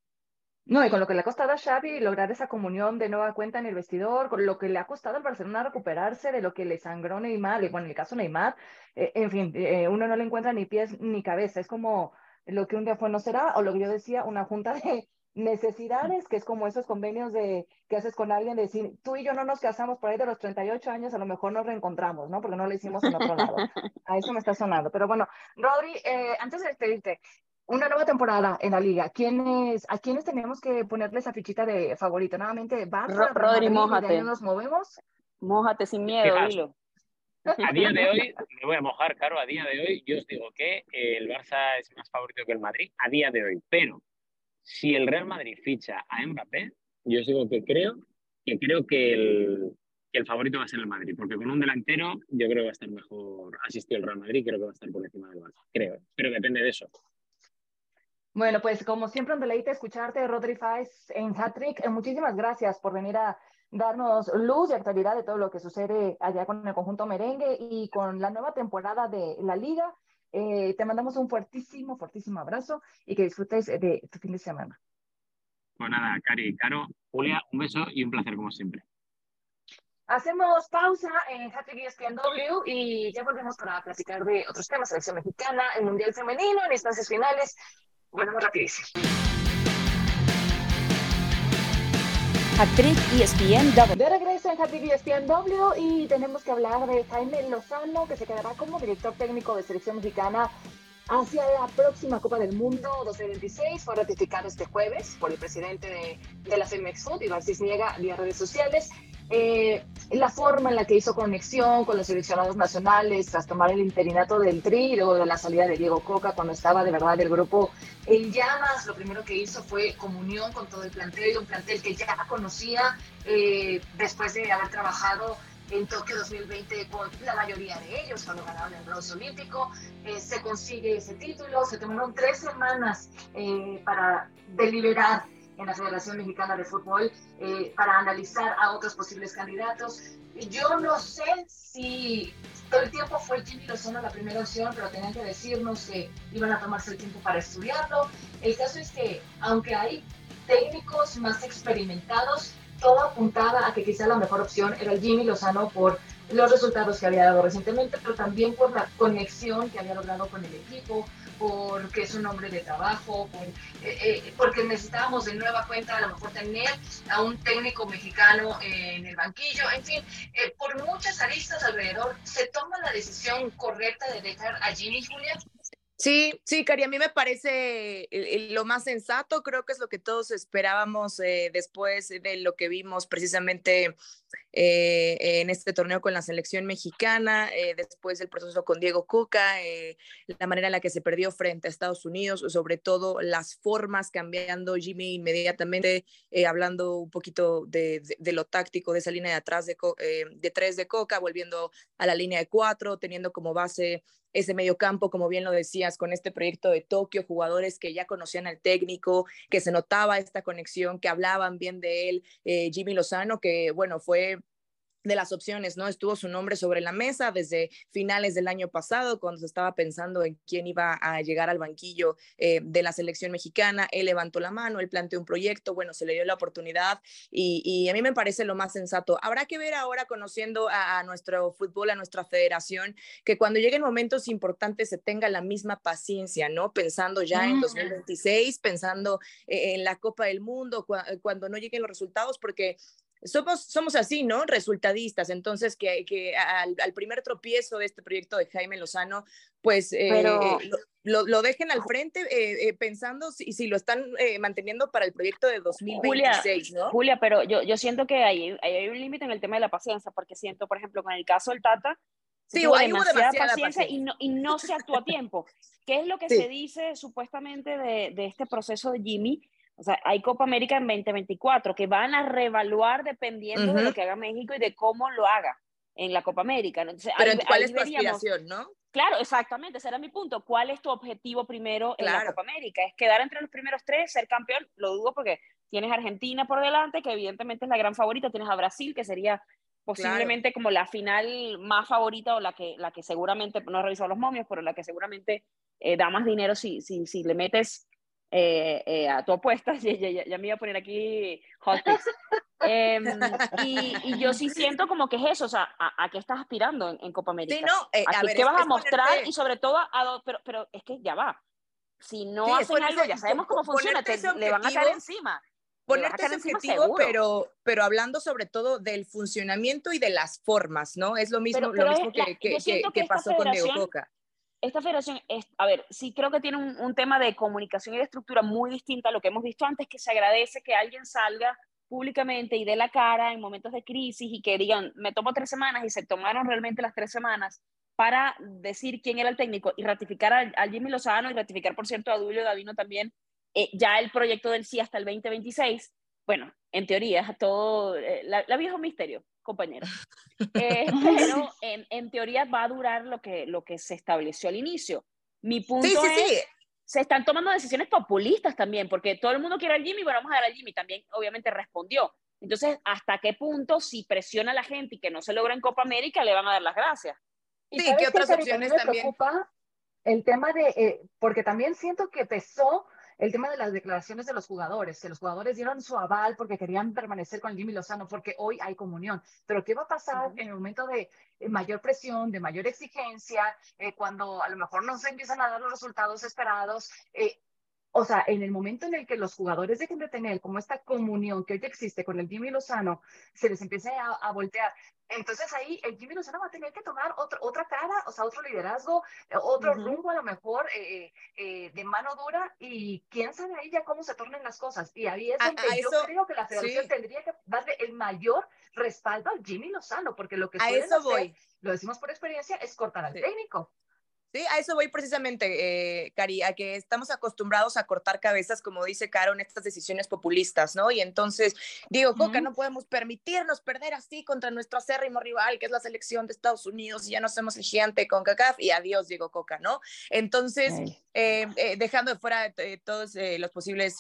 No, y con lo que le ha costado a Xavi lograr esa comunión de nueva cuenta en el vestidor, con lo que le ha costado al Barcelona recuperarse de lo que le sangró Neymar, y bueno, en el caso Neymar, eh, en fin, eh, uno no le encuentra ni pies ni cabeza, es como lo que un día fue no será, o lo que yo decía, una junta de necesidades, que es como esos convenios de que haces con alguien, de decir, tú y yo no nos casamos por ahí de los 38 años, a lo mejor nos reencontramos, ¿no? Porque no lo hicimos en otro lado. A eso me está sonando. Pero bueno, Rodri, eh, antes de despedirte, una nueva temporada en la liga. ¿Quiénes, ¿A quiénes tenemos que ponerle esa fichita de favorito? Nuevamente, Barça, Rodri, mójate. nos movemos? Mójate sin miedo, dilo. A día de hoy, me voy a mojar, Caro, a día de hoy yo os digo que el Barça es más favorito que el Madrid, a día de hoy. Pero si el Real Madrid ficha a Mbappé, yo os digo que creo que, creo que el, que el favorito va a ser el Madrid, porque con un delantero yo creo que va a estar mejor asistido el Real Madrid, creo que va a estar por encima del Barça, creo, pero depende de eso. Bueno, pues como siempre, un deleite escucharte, Rodri Faiz en Hattrick. Eh, muchísimas gracias por venir a darnos luz y actualidad de todo lo que sucede allá con el conjunto merengue y con la nueva temporada de la liga. Eh, te mandamos un fuertísimo, fuertísimo abrazo y que disfrutes de tu fin de semana. Pues nada, Cari, Caro, Julia, un beso y un placer como siempre. Hacemos pausa en Hattrick ESPNW y ya volvemos para platicar de otros temas, selección mexicana, el Mundial Femenino, en instancias finales bueno, rapidísimo. Actriz ESPN De regreso en Happy ESPN y tenemos que hablar de Jaime Lozano, que se quedará como director técnico de selección mexicana hacia la próxima Copa del Mundo 2026. Fue ratificado este jueves por el presidente de, de la Femex Food, Iván Cisniega, vía redes sociales. Eh, la forma en la que hizo conexión con los seleccionados nacionales tras tomar el interinato del Tri, luego de la salida de Diego Coca, cuando estaba de verdad el grupo en llamas, lo primero que hizo fue comunión con todo el plantel, un plantel que ya conocía eh, después de haber trabajado en Tokio 2020 con la mayoría de ellos, cuando ganaron el bronce olímpico, eh, se consigue ese título, se tomaron tres semanas para deliberar en la Federación Mexicana de Fútbol eh, para analizar a otros posibles candidatos. Yo no sé si todo el tiempo fue Jimmy Lozano la primera opción, pero tenían que decirnos que iban a tomarse el tiempo para estudiarlo. El caso es que, aunque hay técnicos más experimentados, todo apuntaba a que quizá la mejor opción era el Jimmy Lozano por los resultados que había dado recientemente, pero también por la conexión que había logrado con el equipo, porque es un hombre de trabajo, eh, eh, porque necesitábamos de nueva cuenta a lo mejor tener a un técnico mexicano en el banquillo, en fin, eh, por muchas aristas alrededor, se toma la decisión correcta de dejar a Jimmy Julia Sí, sí, Cari, a mí me parece lo más sensato, creo que es lo que todos esperábamos eh, después de lo que vimos precisamente eh, en este torneo con la selección mexicana, eh, después del proceso con Diego Cuca, la manera en la que se perdió frente a Estados Unidos, sobre todo las formas cambiando Jimmy inmediatamente, hablando un poquito de, lo táctico de esa línea de atrás de, de tres de Coca, volviendo a la línea de cuatro, teniendo como base ese medio campo, como bien lo decías, con este proyecto de Tokio, jugadores que ya conocían al técnico, que se notaba esta conexión, que hablaban bien de él, eh, Jimmy Lozano, que bueno, fue de las opciones, ¿no? Estuvo su nombre sobre la mesa desde finales del año pasado, cuando se estaba pensando en quién iba a llegar al banquillo eh, de la selección mexicana. Él levantó la mano, él planteó un proyecto, bueno, se le dio la oportunidad y, a mí me parece lo más sensato. Habrá que ver ahora, conociendo a, nuestro fútbol, a nuestra federación, que cuando lleguen momentos importantes se tenga la misma paciencia, ¿no? Pensando ya en 2026, pensando eh, en la Copa del Mundo, cuando no lleguen los resultados, porque somos, somos así, ¿no? Resultadistas. Entonces, que, que al, primer tropiezo de este proyecto de Jaime Lozano, pues eh, lo, lo, dejen al frente eh, eh, pensando si, si lo están manteniendo para el proyecto de 2026, Julia, ¿no? Julia, pero yo, yo siento que hay, hay un límite en el tema de la paciencia, porque siento, por ejemplo, con el caso del Tata, Sí, hay demasiada, paciencia, Y, no, y, no, se actuó a tiempo. ¿Qué es lo que se dice supuestamente de, de, este proceso de Jimmy? O sea, hay Copa América en 2024 que van a reevaluar dependiendo de lo que haga México y de cómo lo haga en la Copa América. Entonces, Pero ¿cuál es tu aspiración, no? Claro, exactamente, ese era mi punto. ¿Cuál es tu objetivo primero en la Copa América? ¿Es quedar entre los primeros tres, ser campeón? Lo dudo porque tienes Argentina por delante, que evidentemente es la gran favorita, tienes a Brasil, que sería posiblemente como la final más favorita o la que, la que seguramente, no he revisado los momios, pero la que seguramente eh, da más dinero si, si, si le metes eh, eh, a tu apuesta, ya, ya, ya, me iba a poner aquí hot em, y, y, yo sí siento como que es eso, o sea, ¿a, qué estás aspirando en, Copa América? Sí, no, eh, ¿A, qué, vas a mostrar? Y sobre todo, a, pero, pero es que ya va. Si no hacen algo, ya sabemos cómo funciona, te, le van a caer encima. Ponerte ese objetivo, pero, pero hablando sobre todo del funcionamiento y de las formas, ¿no? Es lo mismo, lo mismo que, que, que, pasó con Diego Coca esta federación, es, a ver, sí creo que tiene un, tema de comunicación y de estructura muy distinta a lo que hemos visto antes, que se agradece que alguien salga públicamente y dé la cara en momentos de crisis y que digan, me tomo tres semanas y se tomaron realmente las tres semanas para decir quién era el técnico y ratificar a, Jimmy Lozano y ratificar, por cierto, a Dulio Davino también, eh, ya el proyecto del sí hasta el 2026. Bueno, en teoría, todo, eh, la, la viejo misterio, compañero. Eh, pero en, en, teoría va a durar lo que, lo que se estableció al inicio. Mi punto es, sí. se están tomando decisiones populistas también, porque todo el mundo quiere al Jimmy, bueno, vamos a dar al Jimmy, también obviamente respondió. Entonces, ¿hasta qué punto si presiona a la gente y que no se logra en Copa América, le van a dar las gracias? sí, ¿qué otras opciones también? Preocupa el tema de, eh, porque también siento que pesó el tema de las declaraciones de los jugadores, que los jugadores dieron su aval porque querían permanecer con Jimmy Lozano, porque hoy hay comunión. Pero ¿qué va a pasar en el momento de eh, mayor presión, de mayor exigencia, eh, cuando a lo mejor no se empiezan a dar los resultados esperados? Eh, o sea, en el momento en el que los jugadores dejen de tener como esta comunión que hoy existe con el Jimmy Lozano, se les empiece a, voltear. Entonces ahí el Jimmy Lozano va a tener que tomar otra cara, o sea, otro liderazgo, eh, otro rumbo a lo mejor eh, eh, de mano dura y quién sabe ahí ya cómo se tornen las cosas. Y ahí es donde yo creo que la federación tendría que darle el mayor respaldo al Jimmy Lozano, porque lo que a eso voy. lo decimos por experiencia, es cortar al técnico. Sí, a eso voy precisamente, eh, Cari, a que estamos acostumbrados a cortar cabezas, como dice Caro, en estas decisiones populistas, ¿no? Y entonces, digo, Coca, no podemos permitirnos perder así contra nuestro acérrimo rival, que es la selección de Estados Unidos, y ya no somos el gigante con CACAF, y adiós, digo Coca, ¿no? Entonces, eh, eh, dejando de fuera todos los posibles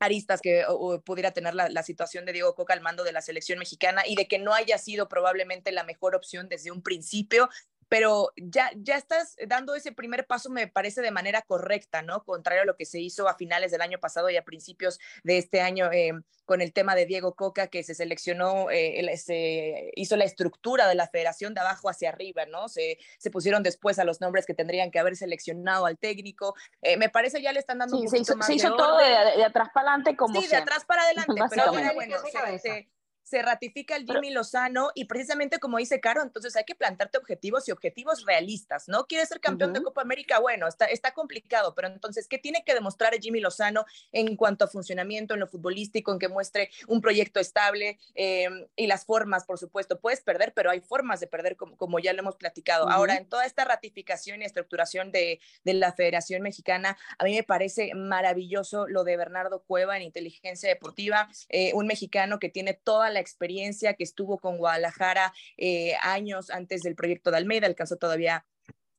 aristas que pudiera tener la, la, situación de Diego Coca al mando de la selección mexicana y de que no haya sido probablemente la mejor opción desde un principio pero ya, ya estás dando ese primer paso, me parece, de manera correcta, ¿no? Contrario a lo que se hizo a finales del año pasado y a principios de este año eh, con el tema de Diego Coca, que se seleccionó, eh, se hizo la estructura de la federación de abajo hacia arriba, ¿no? Se, se pusieron después a los nombres que tendrían que haber seleccionado al técnico. Eh, me parece ya le están dando un poquito se hizo, más se hizo de todo de, atrás para adelante como Sí, de atrás para adelante, pero ahora, bueno, se, se ratifica el Jimmy Lozano y precisamente como dice Caro, entonces hay que plantarte objetivos y objetivos realistas, ¿no? ¿Quieres ser campeón de Copa América? Bueno, está, está complicado, pero entonces, ¿qué tiene que demostrar el Jimmy Lozano en cuanto a funcionamiento, en lo futbolístico, en que muestre un proyecto estable em, y las formas, por supuesto? Puedes perder, pero hay formas de perder, como, como ya lo hemos platicado. Ahora, en toda esta ratificación y estructuración de, de la Federación Mexicana, a mí me parece maravilloso lo de Bernardo Cueva en inteligencia deportiva, eh, un mexicano que tiene toda la experiencia, que estuvo con Guadalajara eh, años antes del proyecto de Almeida, alcanzó todavía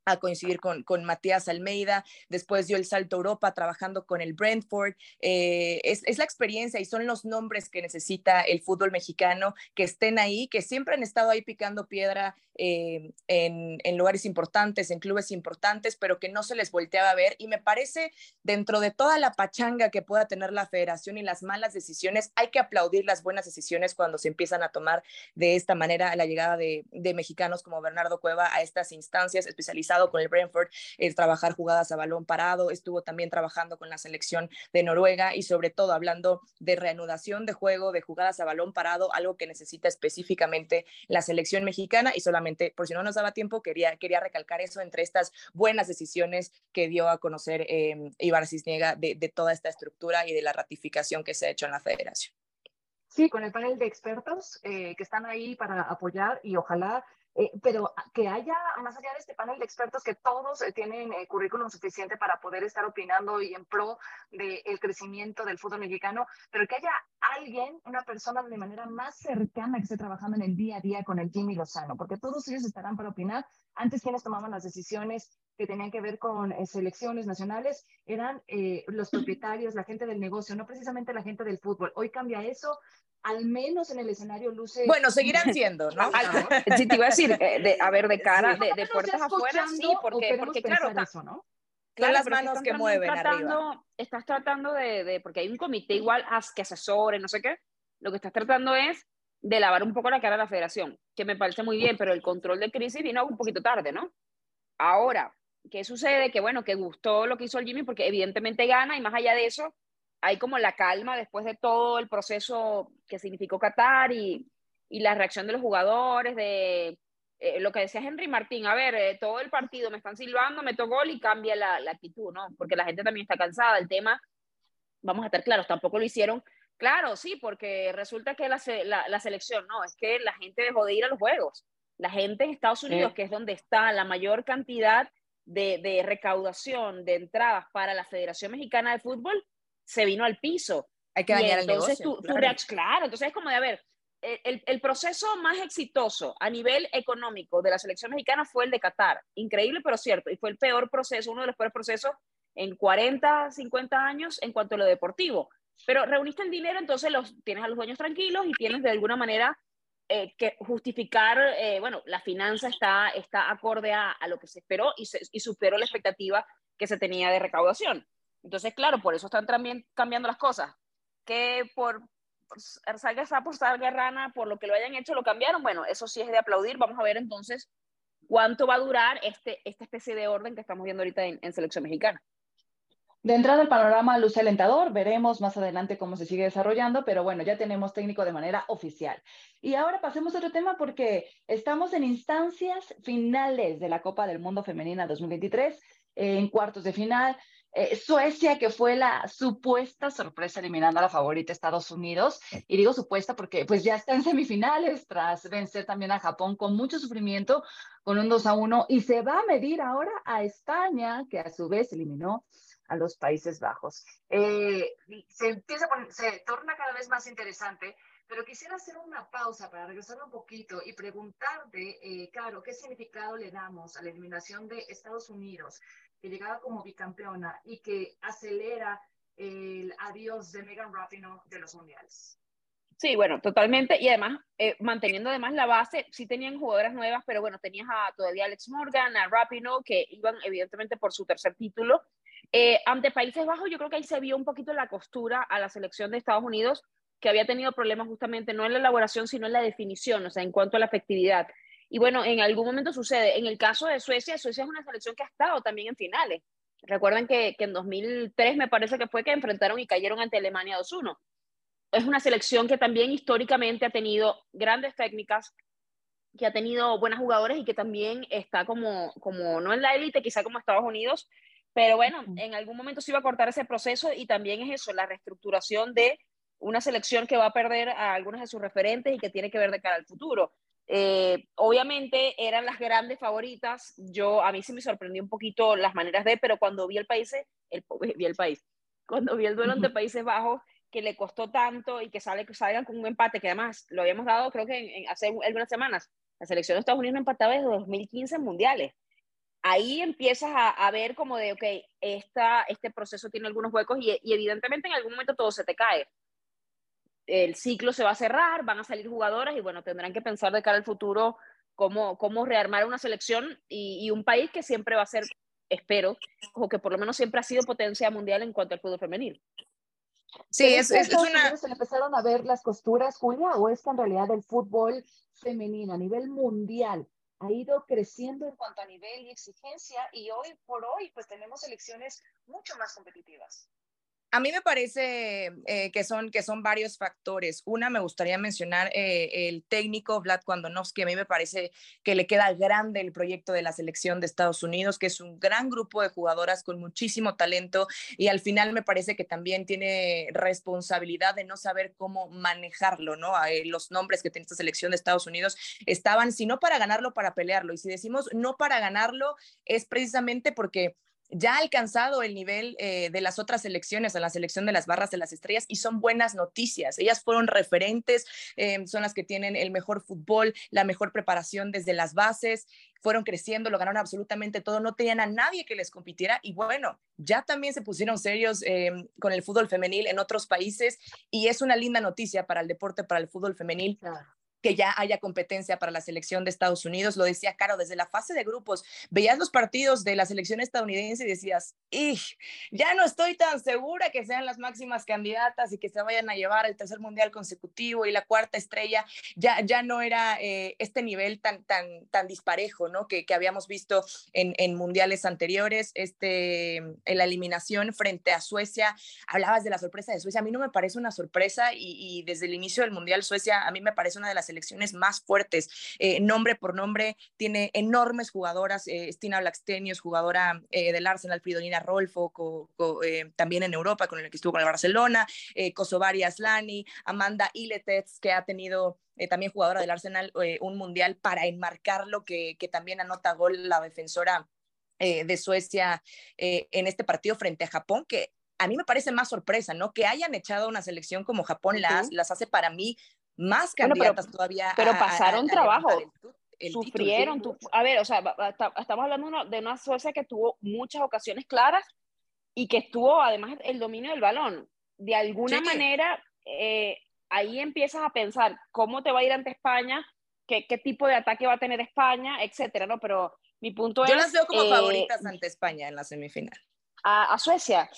a coincidir con, con Matías Almeida, después dio el salto a Europa trabajando con el Brentford. Eh, es, es, la experiencia y son los nombres que necesita el fútbol mexicano, que estén ahí, que siempre han estado ahí picando piedra eh, en, en, lugares importantes, en clubes importantes, pero que no se les volteaba a ver. Y me parece, dentro de toda la pachanga que pueda tener la federación y las malas decisiones, hay que aplaudir las buenas decisiones cuando se empiezan a tomar de esta manera la llegada de, de mexicanos como Bernardo Cueva a estas instancias, con el Brentford, es trabajar jugadas a balón parado, estuvo también trabajando con la selección de Noruega y sobre todo hablando de reanudación de juego, de jugadas a balón parado, algo que necesita específicamente la selección mexicana y solamente por si no nos daba tiempo, quería, quería recalcar eso entre estas buenas decisiones que dio a conocer eh, Ibar Cisniega de, de toda esta estructura y de la ratificación que se ha hecho en la federación. Sí, con el panel de expertos eh, que están ahí para apoyar y ojalá Eh, pero que haya, más allá de este panel de expertos, que todos eh, tienen eh, currículum suficiente para poder estar opinando y en pro del crecimiento del fútbol mexicano, pero que haya alguien, una persona de manera más cercana que esté trabajando en el día a día con el Jimmy Lozano, porque todos ellos estarán para opinar. Antes quienes tomaban las decisiones que tenían que ver con selecciones nacionales eran los propietarios, la gente del negocio, no precisamente la gente del fútbol. Hoy cambia eso, al menos en el escenario luce. Bueno, seguirán siendo, ¿no? sí, te iba a decir, eh, de, a ver, de cara, de, de puertas afuera, sí, porque, porque claro, eso, ¿no? Claro, las manos que mueven tratando, arriba. Estás tratando de, de, porque hay un comité igual que asesore, no sé qué, lo que estás tratando es de lavar un poco la cara a la federación, que me parece muy bien, pero el control de crisis vino un poquito tarde, ¿no? Ahora, ¿qué sucede? Que bueno, que gustó lo que hizo el Jimmy porque evidentemente gana y más allá de eso, hay como la calma después de todo el proceso que significó Qatar y, y la reacción de los jugadores, de eh, lo que decía Henry Martín, a ver, eh, todo el partido me están silbando, meto gol y cambia la, la, actitud, ¿no? Porque la gente también está cansada. El tema, vamos a estar claros, tampoco lo hicieron. Claro, sí, porque resulta que la, la, la selección, no, es que la gente dejó de ir a los juegos. La gente en Estados Unidos, que es donde está la mayor cantidad de, de recaudación de entradas para la Federación Mexicana de Fútbol, se vino al piso. Hay que dañar entonces el negocio. Tú, claro. Tú claro, entonces es como de, a ver, el, el, proceso más exitoso a nivel económico de la selección mexicana fue el de Qatar. Increíble, pero cierto. Y fue el peor proceso, uno de los peores procesos en 40, 50 años en cuanto a lo deportivo. Pero reuniste el dinero, entonces los, tienes a los dueños tranquilos y tienes de alguna manera eh, que justificar, eh, bueno, la finanza está, está acorde a, lo que se esperó y, superó la expectativa que se tenía de recaudación. Entonces, claro, por eso están también cambiando las cosas. Que por, por salga esa por salga rana, por lo que lo hayan hecho, lo cambiaron. Bueno, eso sí es de aplaudir. Vamos a ver entonces cuánto va a durar este, esta especie de orden que estamos viendo ahorita en selección mexicana. De entrada, el panorama luce alentador. Veremos más adelante cómo se sigue desarrollando, pero bueno, ya tenemos técnico de manera oficial. Y ahora pasemos a otro tema porque estamos en instancias finales de la Copa del Mundo Femenina 2023, en cuartos de final. Eh, Suecia, que fue la supuesta sorpresa eliminando a la favorita Estados Unidos, y digo supuesta porque pues ya está en semifinales tras vencer también a Japón con mucho sufrimiento, con un 2 a 1, y se va a medir ahora a España, que a su vez eliminó a los Países Bajos. Eh, se, empieza poner, se torna cada vez más interesante, pero quisiera hacer una pausa para regresar un poquito y preguntarte, eh, Caro, ¿qué significado le damos a la eliminación de Estados Unidos, que llegaba como bicampeona y que acelera el adiós de Megan Rapinoe de los mundiales? Sí, bueno, totalmente. Y además, eh, manteniendo además la base, sí tenían jugadoras nuevas, pero bueno, tenías a todavía Alex Morgan, a Rapinoe, que iban evidentemente por su tercer título. Eh, ante Países Bajos, yo creo que ahí se vio un poquito la costura a la selección de Estados Unidos, que había tenido problemas justamente no en la elaboración, sino en la definición, o sea, en cuanto a la efectividad. Y bueno, en algún momento sucede. En el caso de Suecia, Suecia es una selección que ha estado también en finales. Recuerden que, que en 2003 me parece que fue que enfrentaron y cayeron ante Alemania 2-1. Es una selección que también históricamente ha tenido grandes técnicas, que ha tenido buenas jugadores y que también está como, como no en la élite, quizá como Estados Unidos, pero bueno, en algún momento se iba a cortar ese proceso y también es eso, la reestructuración de una selección que va a perder a algunos de sus referentes y que tiene que ver de cara al futuro. Eh, obviamente eran las grandes favoritas. Yo a mí sí me sorprendió un poquito las maneras de, pero cuando vi el país, el, vi el país, cuando vi el duelo entre Países Bajos que le costó tanto y que sale que salgan con un empate que además lo habíamos dado creo que en, en hace algunas semanas. La selección de Estados Unidos no empataba desde 2015 en mundiales. Ahí empiezas a, a ver como de, ok, esta, este proceso tiene algunos huecos y, y evidentemente en algún momento todo se te cae el ciclo se va a cerrar, van a salir jugadoras y bueno, tendrán que pensar de cara al futuro cómo, cómo rearmar una selección y, y, un país que siempre va a ser, espero, o que por lo menos siempre ha sido potencia mundial en cuanto al fútbol femenil. Sí, es, es, es una... ¿Se empezaron a ver las costuras, Julia, o es que en realidad el fútbol femenino a nivel mundial ha ido creciendo en cuanto a nivel y exigencia y hoy por hoy pues tenemos selecciones mucho más competitivas? A mí me parece eh, que, son, que son varios factores. Una, me gustaría mencionar eh, el técnico Vlad Kwandonovsky. A mí me parece que le queda grande el proyecto de la selección de Estados Unidos, que es un gran grupo de jugadoras con muchísimo talento y al final me parece que también tiene responsabilidad de no saber cómo manejarlo, ¿no? Eh, los nombres que tiene esta selección de Estados Unidos estaban, si no para ganarlo, para pelearlo. Y si decimos no para ganarlo, es precisamente porque ya ha alcanzado el nivel eh, de las otras selecciones, a la selección de las barras de las estrellas, y son buenas noticias. Ellas fueron referentes, eh, son las que tienen el mejor fútbol, la mejor preparación desde las bases, fueron creciendo, lo ganaron absolutamente todo, no tenían a nadie que les compitiera, y bueno, ya también se pusieron serios eh, con el fútbol femenil en otros países, y es una linda noticia para el deporte, para el fútbol femenil que ya haya competencia para la selección de Estados Unidos. Lo decía Caro, desde la fase de grupos, veías los partidos de la selección estadounidense y decías, ya no estoy tan segura que sean las máximas candidatas y que se vayan a llevar el tercer mundial consecutivo y la cuarta estrella. Ya, ya no era eh, este nivel tan, tan, tan disparejo ¿no? que, que habíamos visto en, en, mundiales anteriores. Este, en la eliminación frente a Suecia, hablabas de la sorpresa de Suecia. A mí no me parece una sorpresa y desde el inicio del mundial Suecia a mí me parece una de las selecciones más fuertes, eh, nombre por nombre, tiene enormes jugadoras, eh, Stina Blackstenius, jugadora eh, del Arsenal, Fridolina Rolfo, también en Europa, con el que estuvo con el Barcelona, Kosovari Aslani, Amanda Iletets, que ha tenido también jugadora del Arsenal, un mundial para enmarcarlo, que, que también anota gol la defensora de Suecia en este partido frente a Japón, que a mí me parece más sorpresa, ¿no? Que hayan echado una selección como Japón las, las hace para mí más candidatas todavía. Pero pasaron trabajo. sufrieron. a ver, o sea, estamos hablando de una Suecia que tuvo muchas ocasiones claras y que estuvo además el dominio del balón. De alguna manera, eh, ahí empiezas a pensar cómo te va a ir ante España, qué, qué tipo de ataque va a tener España, etcétera, ¿no? Pero mi punto es. Yo las veo como eh, favoritas ante España en la semifinal. A, Suecia.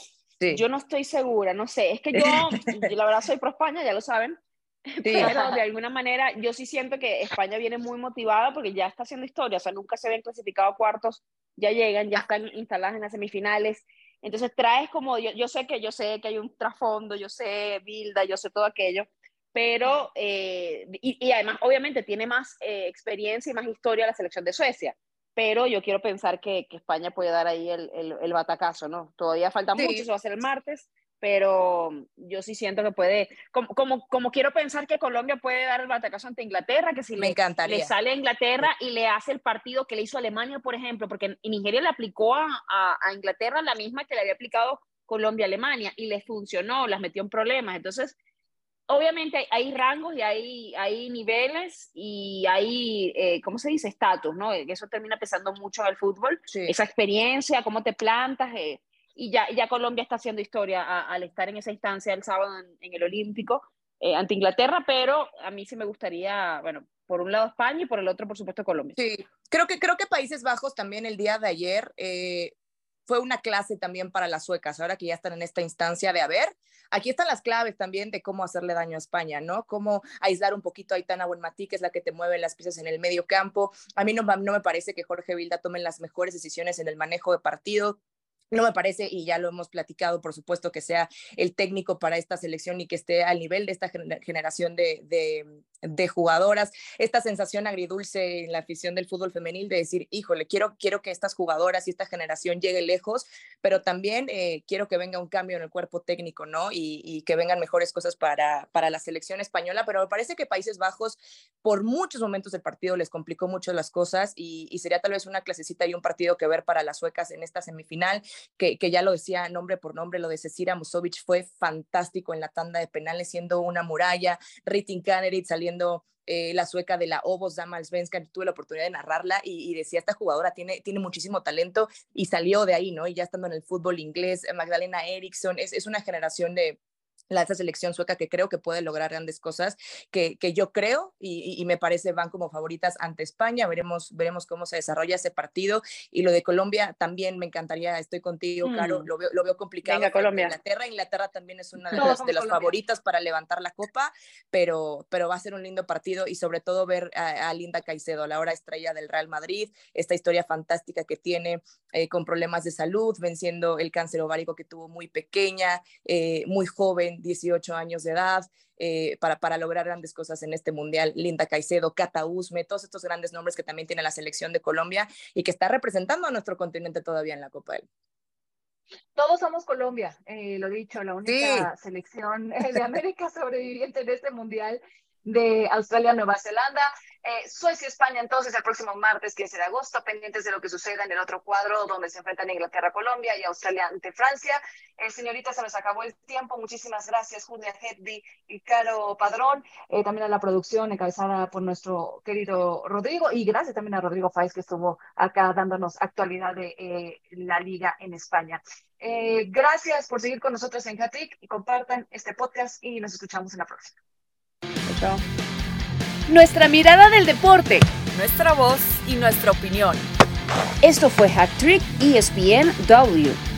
Yo no estoy segura, no sé. Es que yo, yo la verdad soy pro España, ya lo saben pero de alguna manera yo sí siento que España viene muy motivada porque ya está haciendo historia, o sea, nunca se ven clasificado a cuartos, ya llegan, ya están instaladas en las semifinales. Entonces traes como, yo, yo sé que yo sé que hay un trasfondo, yo sé Bilda, yo sé todo aquello, pero, eh, y, además obviamente tiene más eh, experiencia y más historia la selección de Suecia, pero yo quiero pensar que, que España puede dar ahí el, el, el, batacazo, ¿no? Todavía falta mucho, eso va a ser el martes, pero yo sí siento que puede, como, como, como, quiero pensar que Colombia puede dar el batacazo ante Inglaterra, que si Me le, le, sale a Inglaterra y le hace el partido que le hizo Alemania, por ejemplo, porque Nigeria le aplicó a, a, Inglaterra la misma que le había aplicado Colombia a Alemania y le funcionó, las metió en problemas. Entonces, obviamente hay, rangos y hay, hay niveles y hay, eh, ¿cómo se dice? Estatus, ¿no? Eso termina pesando mucho el fútbol. Esa experiencia, cómo te plantas. Eh, y ya, ya Colombia está haciendo historia al estar en esa instancia el sábado en, el Olímpico eh, ante Inglaterra, pero a mí sí me gustaría, bueno, por un lado España y por el otro, por supuesto, Colombia. Sí, creo que, creo que Países Bajos también el día de ayer eh, fue una clase también para las suecas, ahora que ya están en esta instancia de, a ver, aquí están las claves también de cómo hacerle daño a España, ¿no? Cómo aislar un poquito a Itana Buenmatí, que es la que te mueve las piezas en el medio campo. A mí no, no me parece que Jorge Vilda tome las mejores decisiones en el manejo de partido no me parece, y ya lo hemos platicado, por supuesto, que sea el técnico para esta selección y que esté al nivel de esta generación de, de, jugadoras. Esta sensación agridulce en la afición del fútbol femenil de decir, híjole, quiero, quiero que estas jugadoras y esta generación llegue lejos, pero también eh, quiero que venga un cambio en el cuerpo técnico, ¿no? Y, y, que vengan mejores cosas para, para la selección española, pero me parece que Países Bajos, por muchos momentos del partido, les complicó mucho las cosas y, y sería tal vez una clasecita y un partido que ver para las suecas en esta semifinal que, ya lo decía nombre por nombre, lo de Cecilia Musovic fue fantástico en la tanda de penales, siendo una muralla, Ritin Kanerit saliendo eh, la sueca de la Obos Damalsvenska, tuve la oportunidad de narrarla y, decía, esta jugadora tiene, tiene muchísimo talento y salió de ahí, ¿no? Y ya estando en el fútbol inglés, Magdalena Eriksson, es, es una generación de, la esa selección sueca que creo que puede lograr grandes cosas, que, que yo creo y, me parece van como favoritas ante España. Veremos, veremos cómo se desarrolla ese partido. Y lo de Colombia también me encantaría, estoy contigo, Caro, mm. lo veo, lo veo complicado. Venga, Colombia. Inglaterra, Inglaterra también es una de, las, de las favoritas para levantar la copa, pero, pero va a ser un lindo partido y sobre todo ver a, Linda Caicedo, la hora estrella del Real Madrid, esta historia fantástica que tiene eh, con problemas de salud, venciendo el cáncer ovárico que tuvo muy pequeña, eh, muy joven 18 años de edad, eh, para, para lograr grandes cosas en este mundial. Linda Caicedo, Cata Usme, todos estos grandes nombres que también tiene la selección de Colombia y que está representando a nuestro continente todavía en la Copa del todos somos Colombia, eh, lo dicho, la única selección de América sobreviviente en este mundial de Australia, Nueva Zelanda. Eh, Suecia, España, entonces el próximo martes, 15 de agosto, pendientes de lo que suceda en el otro cuadro donde se enfrentan Inglaterra, Colombia y Australia ante Francia. Eh, señorita, se nos acabó el tiempo. Muchísimas gracias, Julia Heddy y Caro Padrón. Eh, también a la producción encabezada por nuestro querido Rodrigo. Y gracias también a Rodrigo Faiz que estuvo acá dándonos actualidad de eh, la liga en España. gracias por seguir con nosotros en Hattrick y compartan este podcast y nos escuchamos en la próxima. Nuestra mirada del deporte, nuestra voz y nuestra opinión. Esto fue Hat Trick ESPN W.